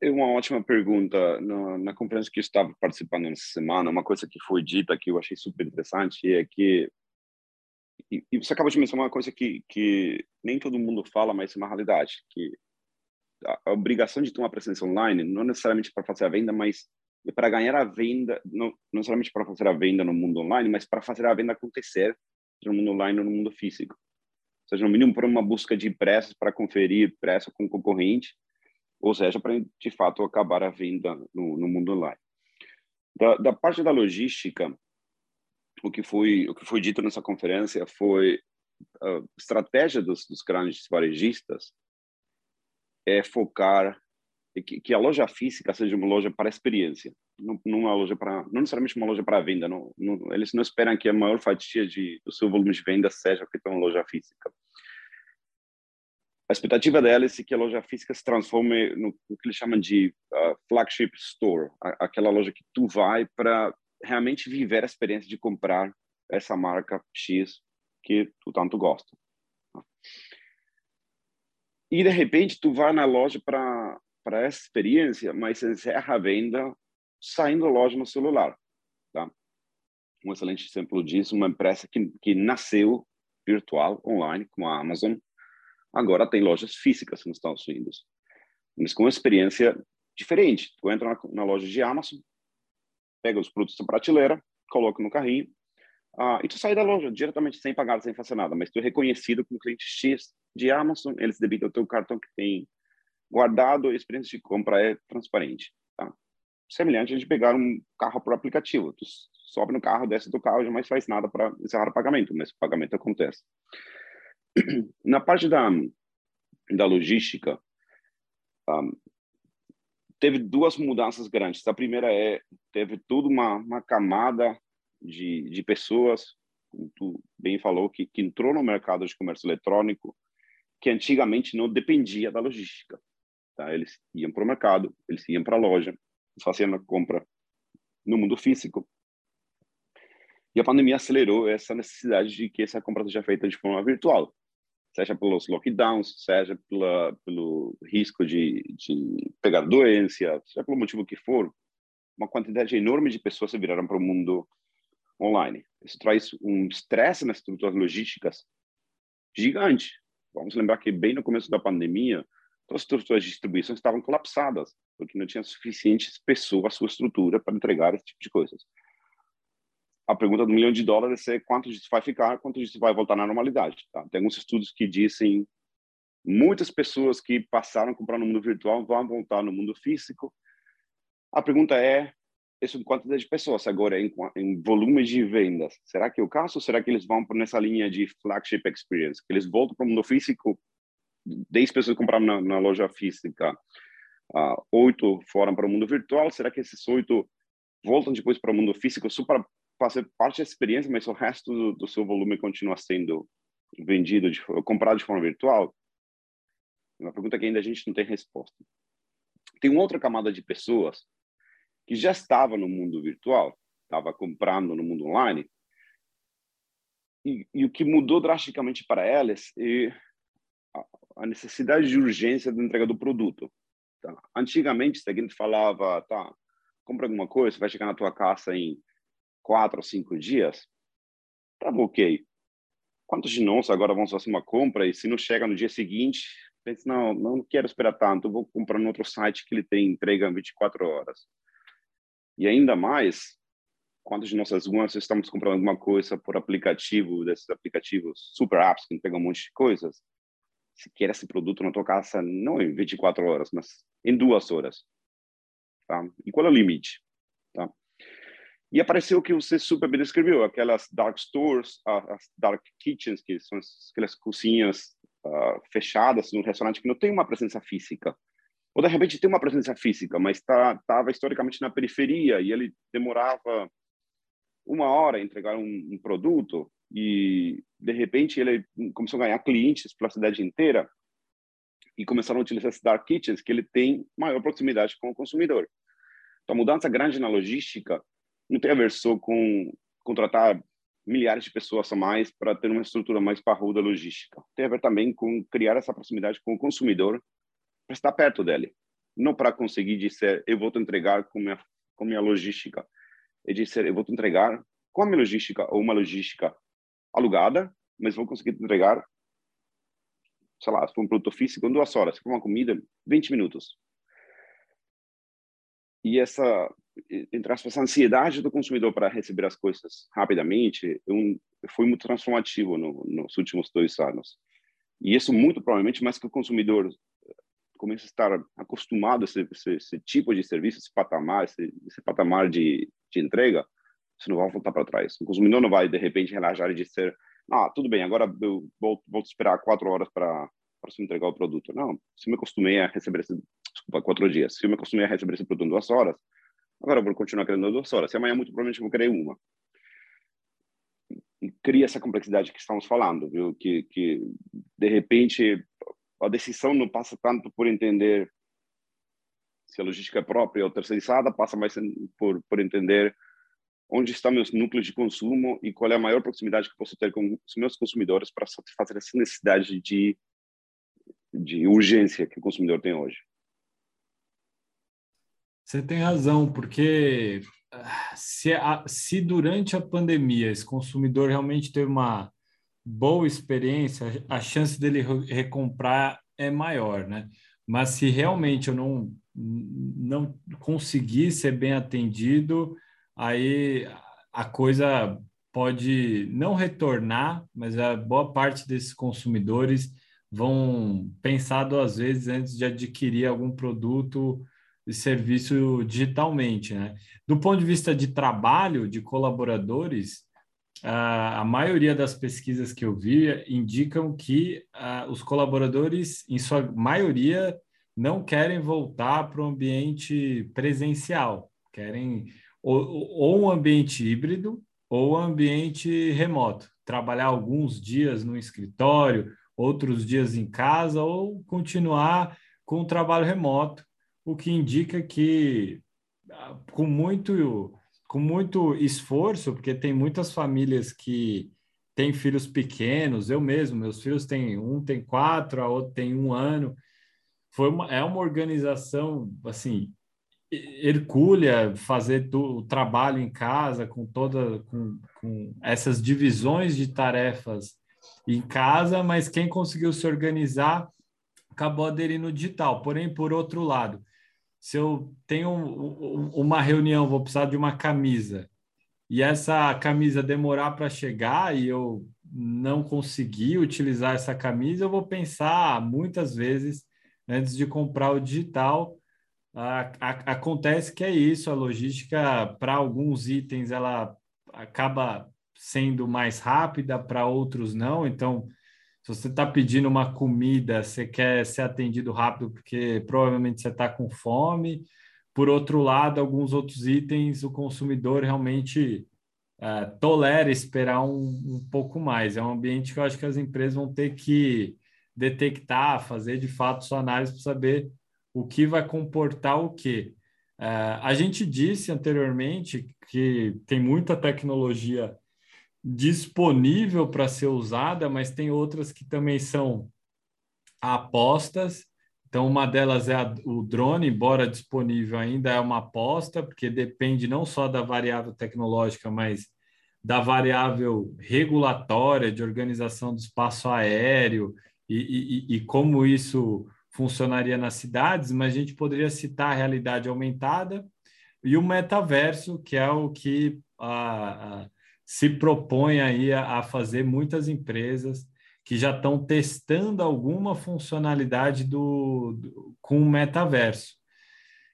É uma ótima pergunta. Na, na conferência que eu estava participando nessa semana, uma coisa que foi dita que eu achei super interessante é que e, e você acabou de mencionar uma coisa que, que nem todo mundo fala, mas é uma realidade, que a obrigação de ter uma presença online, não necessariamente para fazer a venda, mas para ganhar a venda, não, não necessariamente para fazer a venda no mundo online, mas para fazer a venda acontecer no mundo online ou no mundo físico. Ou seja, no mínimo por uma busca de preços para conferir preço com concorrente, ou seja, para de fato acabar a venda no, no mundo online. Da, da, parte da logística, o que foi o que foi dito nessa conferência foi a estratégia dos, dos grandes varejistas é focar que, que, a loja física seja uma loja para experiência, não, uma loja para, não necessariamente uma loja para venda. Não, não, eles não esperam que a maior fatia de, do seu volume de venda seja feita uma loja física. A expectativa delas é que a loja física se transforme no, no que eles chamam de uh, flagship store, a, aquela loja que tu vai para realmente viver a experiência de comprar essa marca X que tu tanto gosta. E de repente tu vai na loja para para essa experiência, mas encerra a venda saindo da loja no celular, tá? Um excelente exemplo disso, uma empresa que que nasceu virtual online, como a Amazon, agora tem lojas físicas nos Estados Unidos, mas com uma experiência diferente. Tu entra na, na loja de Amazon, pega os produtos da prateleira, coloca no carrinho, ah, e tu sai da loja diretamente sem pagar, sem fazer nada, mas tu é reconhecido como cliente X de Amazon, eles debitam o teu cartão que tem guardado, a experiência de compra é transparente. Tá? Semelhante a gente pegar um carro por aplicativo. Tu sobe no carro, desce do carro, jamais faz nada para encerrar o pagamento, mas o pagamento acontece. Na parte da, da logística, um, teve duas mudanças grandes. A primeira é, teve toda uma, uma camada de, de pessoas, como tu bem falou, que, que entrou no mercado de comércio eletrônico, que antigamente não dependia da logística. Tá? Eles iam para o mercado, eles iam para a loja, faziam a compra no mundo físico. E a pandemia acelerou essa necessidade de que essa compra seja feita de forma virtual, seja pelos lockdowns, seja pela, pelo risco de, de pegar doença, seja pelo motivo que for. Uma quantidade enorme de pessoas se viraram para o mundo online. Isso traz um estresse nas estruturas logísticas gigante. Vamos lembrar que bem no começo da pandemia, todas as estruturas de distribuição estavam colapsadas, porque não tinha suficientes pessoas, a sua estrutura para entregar esse tipo de coisas. A pergunta do milhão de dólares é quanto disso vai ficar, quanto disso vai voltar na normalidade. Tá? Tem alguns estudos que dizem muitas pessoas que passaram a comprar no mundo virtual vão voltar no mundo físico. A pergunta é isso em quantidade de pessoas agora em, em volume de vendas. Será que é o caso? Ou será que eles vão nessa linha de flagship experience? Que eles voltam para o mundo físico, 10 pessoas compraram na, na loja física, uh, 8 foram para o mundo virtual. Será que esses 8 voltam depois para o mundo físico só para fazer parte da experiência, mas o resto do, do seu volume continua sendo vendido, de, comprado de forma virtual? É uma pergunta que ainda a gente não tem resposta. Tem uma outra camada de pessoas que já estava no mundo virtual, estava comprando no mundo online. E, e, o que mudou drasticamente para elas é a necessidade de urgência da entrega do produto. Tá? Antigamente, se alguém falava, tá, compra alguma coisa, vai chegar na tua casa em quatro ou cinco dias, tá ok. Quantos de nós agora vão fazer uma compra e se não chega no dia seguinte, pensa, não, não quero esperar tanto, vou comprar no outro site que ele tem entrega em 24 horas. E ainda mais, quantos de nossas algumas estamos comprando alguma coisa por aplicativo, desses aplicativos super apps que entregam um monte de coisas, se quer esse produto na tua casa não em 24 horas, mas em duas horas. Tá? E qual é o limite? Tá? E apareceu o que você super bem descreveu, aquelas dark stores, as dark kitchens, que são aquelas cozinhas uh, fechadas no restaurante que não tem uma presença física. Ou, de repente, tem uma presença física, mas estava tá, historicamente na periferia e ele demorava uma hora a entregar um, um produto e, de repente, ele começou a ganhar clientes pela cidade inteira e começaram a utilizar esses dark kitchens, que ele tem maior proximidade com o consumidor. Então, a mudança grande na logística não tem a ver só com contratar milhares de pessoas a mais para ter uma estrutura mais parruda logística. Tem a ver também com criar essa proximidade com o consumidor para estar perto dele. Não para conseguir dizer, eu vou te entregar com minha, com minha logística. É dizer, eu vou te entregar com a minha logística ou uma logística alugada, mas vou conseguir te entregar, sei lá, se for um produto físico, em duas horas. Se for uma comida, 20 minutos. E essa, entre aspas, ansiedade do consumidor para receber as coisas rapidamente um, foi muito transformativo no, nos últimos dois anos. E isso muito provavelmente mais que o consumidor começa a estar acostumado a esse, esse, esse tipo de serviço, esse patamar, esse, esse patamar de, de entrega, você não vai voltar para trás. O consumidor não vai, de repente, relaxar e dizer, ah, tudo bem, agora eu vou, vou esperar quatro horas para para se entregar o produto. Não, se me acostumei a receber esse, desculpa, quatro dias, se me acostumei a receber esse produto em duas horas, agora eu vou continuar querendo duas horas. Se amanhã, muito provavelmente, eu vou querer uma. E cria essa complexidade que estamos falando, viu? Que, que, de repente, a decisão não passa tanto por entender se a logística é própria ou terceirizada, passa mais por, por entender onde estão meus núcleos de consumo e qual é a maior proximidade que posso ter com os meus consumidores para satisfazer essa necessidade de, de urgência que o consumidor tem hoje. Você tem razão, porque ah, se, a, se durante a pandemia esse consumidor realmente teve uma boa experiência, a chance dele recomprar é maior, né? Mas se realmente eu não, não conseguir ser bem atendido, aí a coisa pode não retornar, mas a boa parte desses consumidores vão pensar duas vezes antes de adquirir algum produto serviço digitalmente. Né? Do ponto de vista de trabalho, de colaboradores, a maioria das pesquisas que eu vi indicam que os colaboradores, em sua maioria, não querem voltar para o ambiente presencial, querem ou, ou um ambiente híbrido ou um ambiente remoto. Trabalhar alguns dias no escritório, outros dias em casa, ou continuar com o trabalho remoto, o que indica que ah, com muito, com muito esforço, porque tem muitas famílias que têm filhos pequenos, eu mesmo, meus filhos têm um tem quatro, a outra tem um ano. Foi uma, é uma organização assim hercúlea fazer o trabalho em casa com toda com, com essas divisões de tarefas em casa, mas quem conseguiu se organizar acabou aderindo digital. Porém, por outro lado, se eu tenho uma reunião, vou precisar de uma camisa, e essa camisa demorar para chegar e eu não conseguir utilizar essa camisa, eu vou pensar muitas vezes antes de comprar o digital a, a, acontece que é isso, a logística para alguns itens ela acaba sendo mais rápida, para outros não. Então, se você está pedindo uma comida, você quer ser atendido rápido porque provavelmente você está com fome. Por outro lado, alguns outros itens o consumidor realmente é, tolera esperar um, um pouco mais. É um ambiente que eu acho que as empresas vão ter que detectar, fazer de fato sua análise para saber o que vai comportar o quê. Uh, a gente disse anteriormente que tem muita tecnologia disponível para ser usada, mas tem outras que também são apostas. Então, uma delas é a, o drone, embora disponível ainda é uma aposta, porque depende não só da variável tecnológica, mas da variável regulatória de organização do espaço aéreo e, e, e como isso funcionaria nas cidades, mas a gente poderia citar a realidade aumentada e o metaverso, que é o que a, a, se propõe aí a, a, fazer muitas empresas que já estão testando alguma funcionalidade do, do com o metaverso.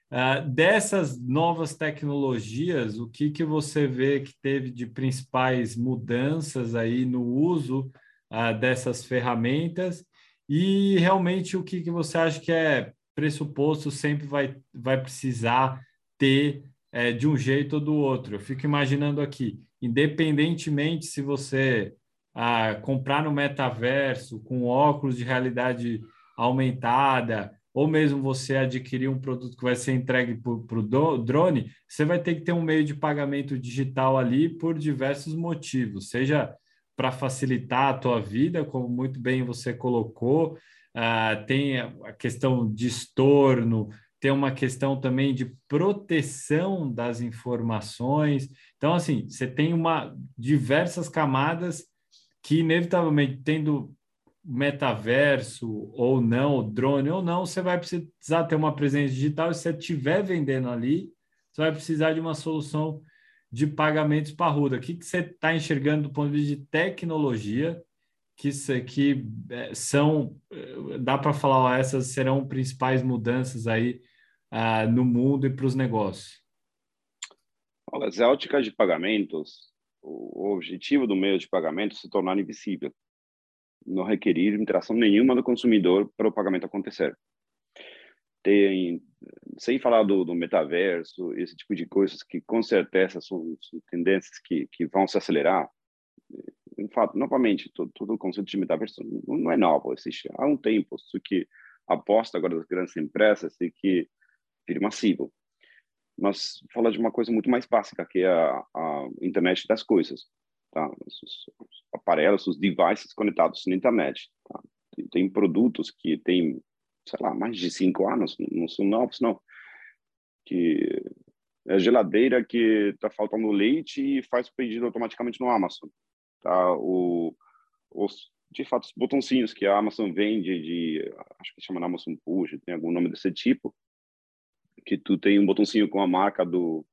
Uh, dessas novas tecnologias, o que, que você vê que teve de principais mudanças aí no uso uh, dessas ferramentas e realmente o que, que você acha que é pressuposto sempre vai, vai precisar ter é, de um jeito ou do outro? Eu fico imaginando aqui, independentemente se você ah, comprar no metaverso com óculos de realidade aumentada, ou mesmo você adquirir um produto que vai ser entregue para o drone, você vai ter que ter um meio de pagamento digital ali por diversos motivos, seja para facilitar a tua vida, como muito bem você colocou. Uh, tem a questão de estorno, tem uma questão também de proteção das informações. Então, assim, você tem uma diversas camadas que, inevitavelmente, tendo metaverso ou não, drone ou não, você vai precisar ter uma presença digital. E se você estiver vendendo ali, você vai precisar de uma solução de pagamentos parruda. O que, que você está enxergando do ponto de vista de tecnologia que, que é, são, é, dá para falar, ó, essas serão principais mudanças aí uh, no mundo e para os negócios? Olha, as óticas de pagamentos, o objetivo do meio de pagamento é se tornar invisível, não requerir interação nenhuma do consumidor para o pagamento acontecer. Tem sem falar do, do, metaverso, esse tipo de coisas que com certeza são, são tendências que, que vão se acelerar. Em fato, novamente, todo, todo o conceito de metaverso não, é novo, existe há um tempo, só que aposta agora das grandes empresas e que vira massivo. Mas fala de uma coisa muito mais básica, que é a, a internet das coisas. Tá? Os, os, aparelhos, os devices conectados na internet. Tá? Tem, tem produtos que têm sei lá, mais de cinco anos, não são novos, não. Que é a geladeira que está faltando leite e faz o pedido automaticamente no Amazon. Tá? O, os, de fato, os botãozinhos que a Amazon vende, de, acho que chama Amazon Push, tem algum nome desse tipo, que tu tem um botãozinho com a marca do,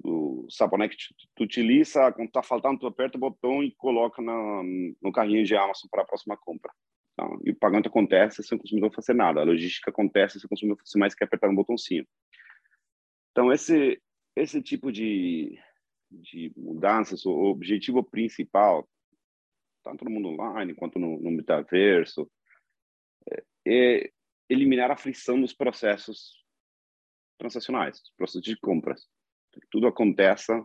do sabonete tu, utiliza, quando está faltando, tu aperta o botão e coloca na, no carrinho de Amazon para a próxima compra. Então, e o pagamento acontece sem o consumidor fazer nada. A logística acontece sem o consumidor fazer mais que apertar um botãozinho. Então, esse, esse tipo de, de mudanças, o objetivo principal, tanto no mundo online quanto no, no metaverso, é, é eliminar a frição dos processos transacionais, processos de compras. Que tudo aconteça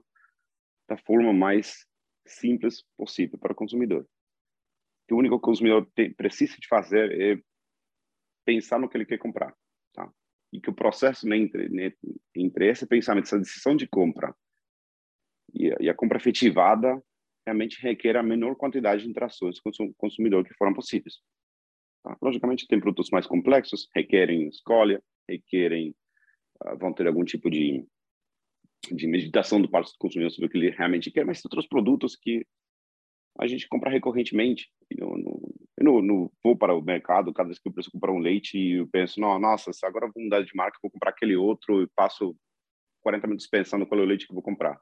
da forma mais simples possível para o consumidor que o único consumidor tem, precisa de fazer é pensar no que ele quer comprar, tá? E que o processo né, entre, né, entre esse pensamento, essa decisão de compra e e a compra efetivada realmente requer a menor quantidade de interações com o consumidor que foram possíveis. Tá? Logicamente, tem produtos mais complexos, requerem escolha, requerem, vão ter algum tipo de, de meditação do parte do consumidor sobre o que ele realmente quer, mas tem outros produtos que a gente compra recorrentemente. Eu não, vou para o mercado cada vez que eu preciso comprar um leite e eu penso, não, nossa, agora vou mudar de marca, vou comprar aquele outro e passo 40 minutos pensando qual é o leite que vou comprar.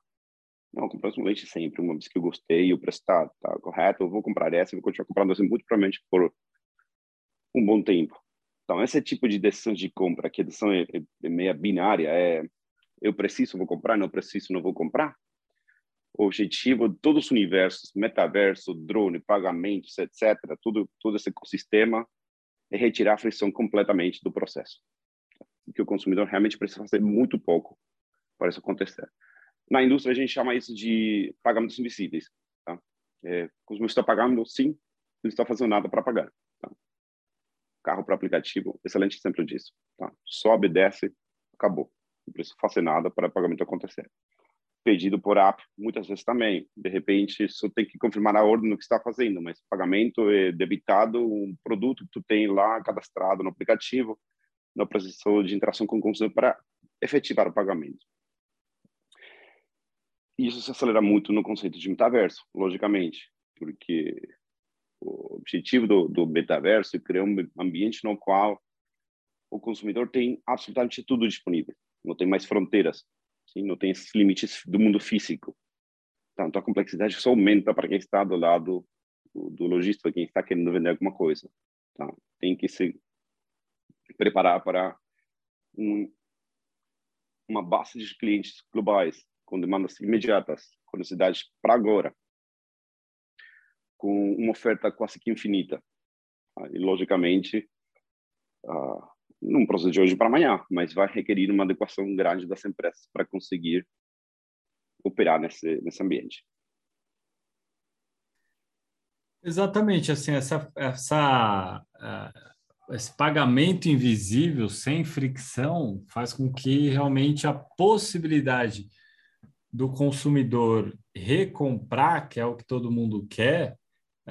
Não, eu compro um leite sempre, uma vez que eu gostei, o preço está tá correto, eu vou comprar essa e vou continuar comprando assim, muito provavelmente por um bom tempo. Então, esse tipo de decisão de compra, que a decisão é, é, é meia binária, é eu preciso, vou comprar, não preciso, não vou comprar, o objetivo de todos os universos, metaverso, drone, pagamentos, etc., tudo, todo esse ecossistema é retirar a frição completamente do processo. Que o consumidor realmente precisa fazer muito pouco para isso acontecer. Na indústria, a gente chama isso de pagamentos invisíveis. Tá? É, o consumidor está pagando, sim, não está fazendo nada para pagar. Carro para aplicativo, excelente exemplo disso. Tá? Sobe, desce, acabou. não precisa fazer nada para o pagamento acontecer. Pedido por app, muitas vezes também. De repente, só tem que confirmar a ordem do que está fazendo, mas pagamento é debitado um produto que tu tem lá cadastrado no aplicativo, no processo de interação com o consumidor para efetivar o pagamento. Isso se acelera muito no conceito de metaverso, logicamente, porque o objetivo do, do metaverso é criar um ambiente no qual o consumidor tem absolutamente tudo disponível, não tem mais fronteiras, sim, não tem esses limites do mundo físico. Tanto a complexidade só aumenta para quem está do lado do, do lojista, quem está querendo vender alguma coisa. Tá? Tem que se preparar para um, uma base de clientes globais com demandas imediatas, com necessidades para agora, com uma oferta quase que infinita. Tá? E, logicamente, uh, não procede de hoje para amanhã, mas vai requerir uma adequação grande das empresas para conseguir operar nesse, nesse ambiente. Exatamente, assim, essa, essa, uh, esse pagamento invisível, sem fricção, faz com que realmente a possibilidade do consumidor recomprar, que é o que todo mundo quer,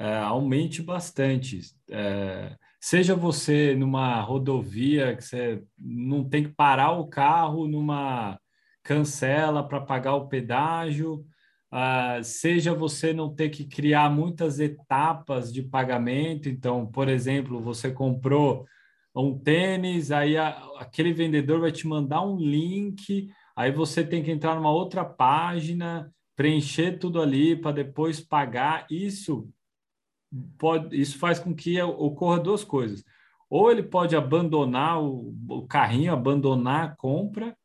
é, aumente bastante. É, seja você numa rodovia que você não tem que parar o carro numa cancela para pagar o pedágio, uh, seja você não ter que criar muitas etapas de pagamento. Então, por exemplo, você comprou um tênis, aí a, aquele vendedor vai te mandar um link Aí você tem que entrar numa outra página, preencher tudo ali para depois pagar. Isso pode, isso faz com que ocorra duas coisas. Ou ele pode abandonar o, o carrinho, abandonar a compra,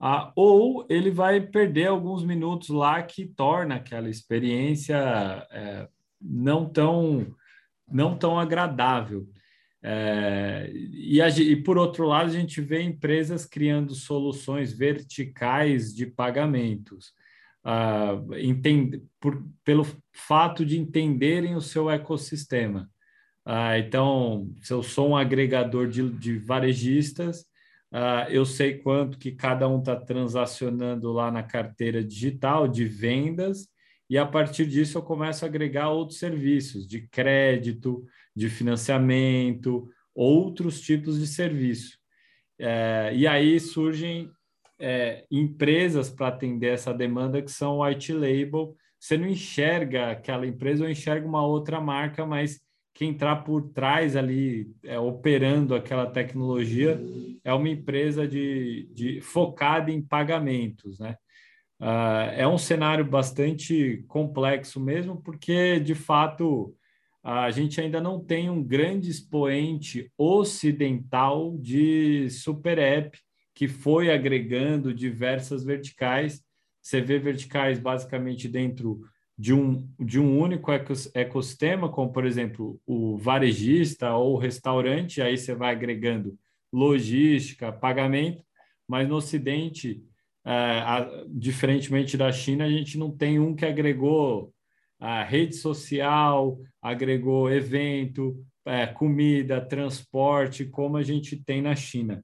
ah, ou ele vai perder alguns minutos lá que torna aquela experiência é, não tão não tão agradável. É, e, a, e, por outro lado, a gente vê empresas criando soluções verticais de pagamentos, uh, entende, por, pelo fato de entenderem o seu ecossistema. Uh, então, se eu sou um agregador de, de varejistas, uh, eu sei quanto que cada um está transacionando lá na carteira digital de vendas, e a partir disso eu começo a agregar outros serviços de crédito, de financiamento, outros tipos de serviço. É, e aí surgem é, empresas para atender essa demanda que são white label. Você não enxerga aquela empresa ou enxerga uma outra marca, mas quem está por trás ali, é, operando aquela tecnologia, é uma empresa de, de focada em pagamentos, né? Uh, é um cenário bastante complexo mesmo, porque de fato a gente ainda não tem um grande expoente ocidental de super app que foi agregando diversas verticais. Você vê verticais basicamente dentro de um, de um único ecossistema, como por exemplo o varejista ou o restaurante, aí você vai agregando logística, pagamento, mas no Ocidente, é, a, diferentemente da China, a gente não tem um que agregou a rede social, agregou evento, é, comida, transporte, como a gente tem na China.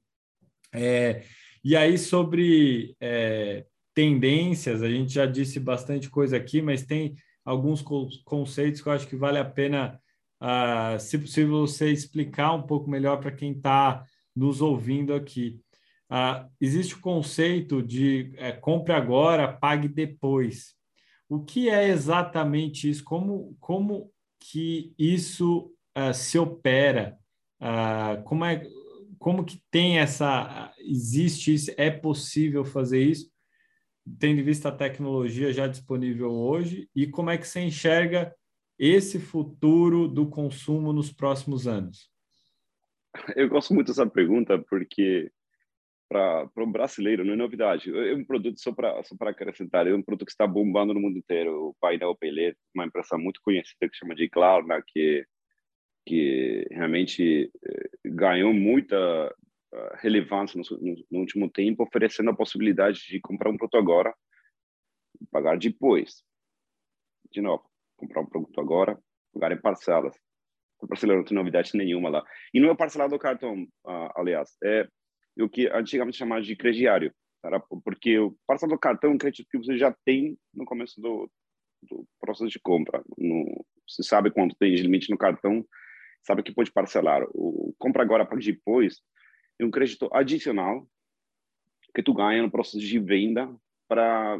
É, e aí, sobre é, tendências, a gente já disse bastante coisa aqui, mas tem alguns conceitos que eu acho que vale a pena, uh, se possível, você explicar um pouco melhor para quem está nos ouvindo aqui. Uh, existe o conceito de é, compre agora, pague depois. O que é exatamente isso? Como, como que isso uh, se opera? Como, é, como que tem essa... Existe isso? É possível fazer isso? Tendo em vista a tecnologia já disponível hoje? E como é que você enxerga esse futuro do consumo nos próximos anos? Eu gosto muito dessa pergunta porque para um brasileiro, não é novidade. É um produto, só para só acrescentar, é um produto que está bombando no mundo inteiro. O painel Pelé, uma empresa muito conhecida que chama de Klarna, que, que realmente eh, ganhou muita uh, relevância no, no, último tempo, oferecendo a possibilidade de comprar um produto agora e pagar depois. De novo, comprar um produto agora, pagar em parcelas. O brasileiro não tem novidade nenhuma lá. E não é parcelado o cartão, uh, aliás. É o que antigamente chamava de crediário. porque o parcela do cartão é um crédito que você já tem no começo do, do processo de compra. No, você sabe quanto tem de limite no cartão, sabe que pode parcelar. O compra agora, paga depois, é um crédito adicional que tu ganha no processo de venda para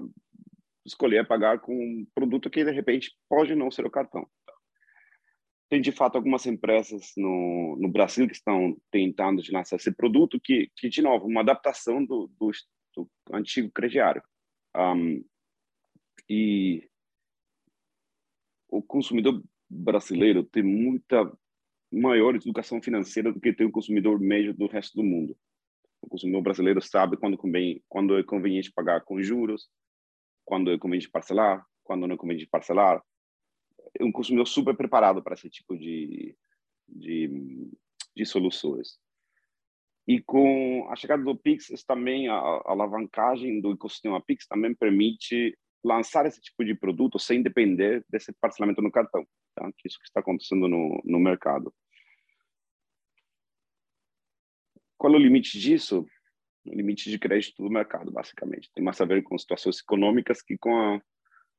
escolher pagar com um produto que de repente pode não ser o cartão. Tem de fato algumas empresas no, no Brasil que estão tentando de lançar esse produto que, que de novo, uma adaptação do, do, do antigo crediário. Um, e o consumidor brasileiro tem muita maior educação financeira do que tem o consumidor médio do resto do mundo. O consumidor brasileiro sabe quando convém, quando é conveniente pagar com juros, quando é conveniente parcelar, quando não é conveniente parcelar. É um consumidor super preparado para esse tipo de, de, de soluções. E com a chegada do Pix, também a, a alavancagem do ecossistema Pix também permite lançar esse tipo de produto sem depender desse parcelamento no cartão, tá? que é isso que está acontecendo no, no mercado. Qual é o limite disso? O limite de crédito do mercado, basicamente. Tem mais a ver com situações econômicas que com a,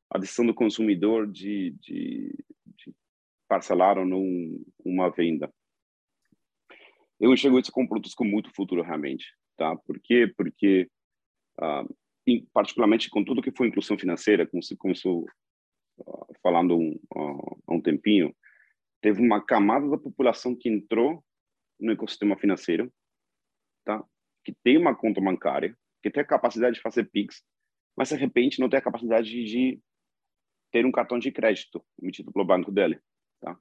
a decisão do consumidor de, de, de parcelar ou não uma venda. Eu enxergo isso com produtos com muito futuro, realmente. Tá? Por quê? Porque, uh, em, particularmente com tudo que foi inclusão financeira, como se começou uh, falando uh, há um tempinho, teve uma camada da população que entrou no ecossistema financeiro? Que tem uma conta bancária, que tem a capacidade de fazer PIX, mas de repente não tem a capacidade de ter um cartão de crédito emitido pelo banco dele. Tá?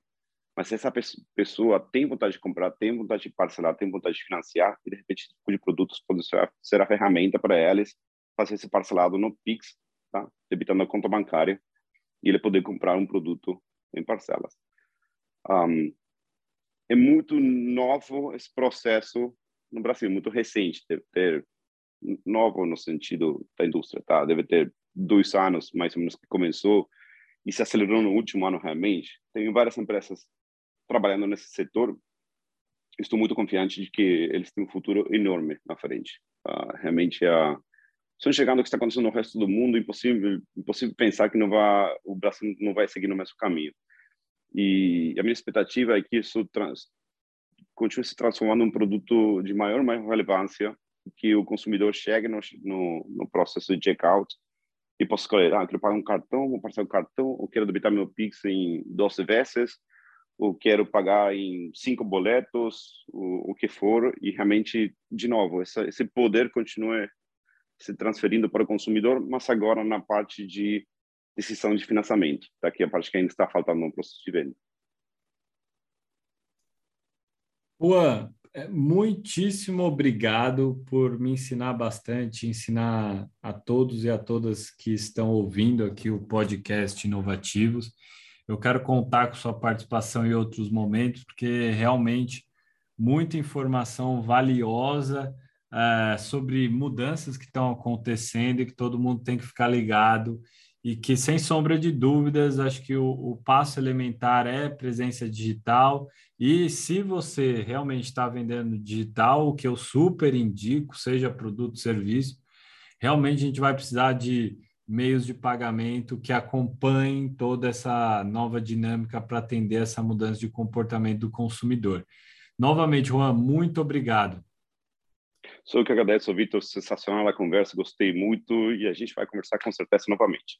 Mas se essa pessoa tem vontade de comprar, tem vontade de parcelar, tem vontade de financiar, e de repente esse tipo de produtos pode ser, a ferramenta para eles fazer esse parcelado no PIX, tá? debitando a conta bancária, e ele poder comprar um produto em parcelas. Um, é muito novo esse processo no Brasil muito recente, deve ter novo no sentido da indústria, tá? Deve ter dois anos mais ou menos que começou e se acelerou no último ano realmente. Tem várias empresas trabalhando nesse setor. Estou muito confiante de que eles têm um futuro enorme na frente. Uh, realmente a estão chegando o que está acontecendo no resto do mundo, impossível, impossível pensar que não vai, o Brasil não vai seguir no mesmo caminho. E a minha expectativa é que isso trans, continue se transformando num produto de maior maior relevância, que o consumidor chegue no, no, no processo de checkout e possa escolher, ah, quero pagar um cartão, vou passar um cartão, ou quero debitar meu Pix em 12 vezes, ou quero pagar em cinco boletos, o, o que for, e realmente, de novo, essa, esse poder continue se transferindo para o consumidor, mas agora na parte de decisão de financiamento, tá? a parte que ainda está faltando no processo de venda. Juan, é, muitíssimo obrigado por me ensinar bastante, ensinar a todos e a todas que estão ouvindo aqui o podcast Inovativos. Eu quero contar com sua participação em outros momentos, porque realmente muita informação valiosa uh, sobre mudanças que estão acontecendo e que todo mundo tem que ficar ligado e que, sem sombra de dúvidas, acho que o, o passo elementar é presença digital. E se você realmente está vendendo digital, o que eu super indico, seja produto, serviço, realmente a gente vai precisar de meios de pagamento que acompanhem toda essa nova dinâmica para atender essa mudança de comportamento do consumidor. Novamente, Juan, muito obrigado. Sou eu que agradeço, Vitor. Sensacional a conversa, gostei muito e a gente vai conversar com certeza novamente.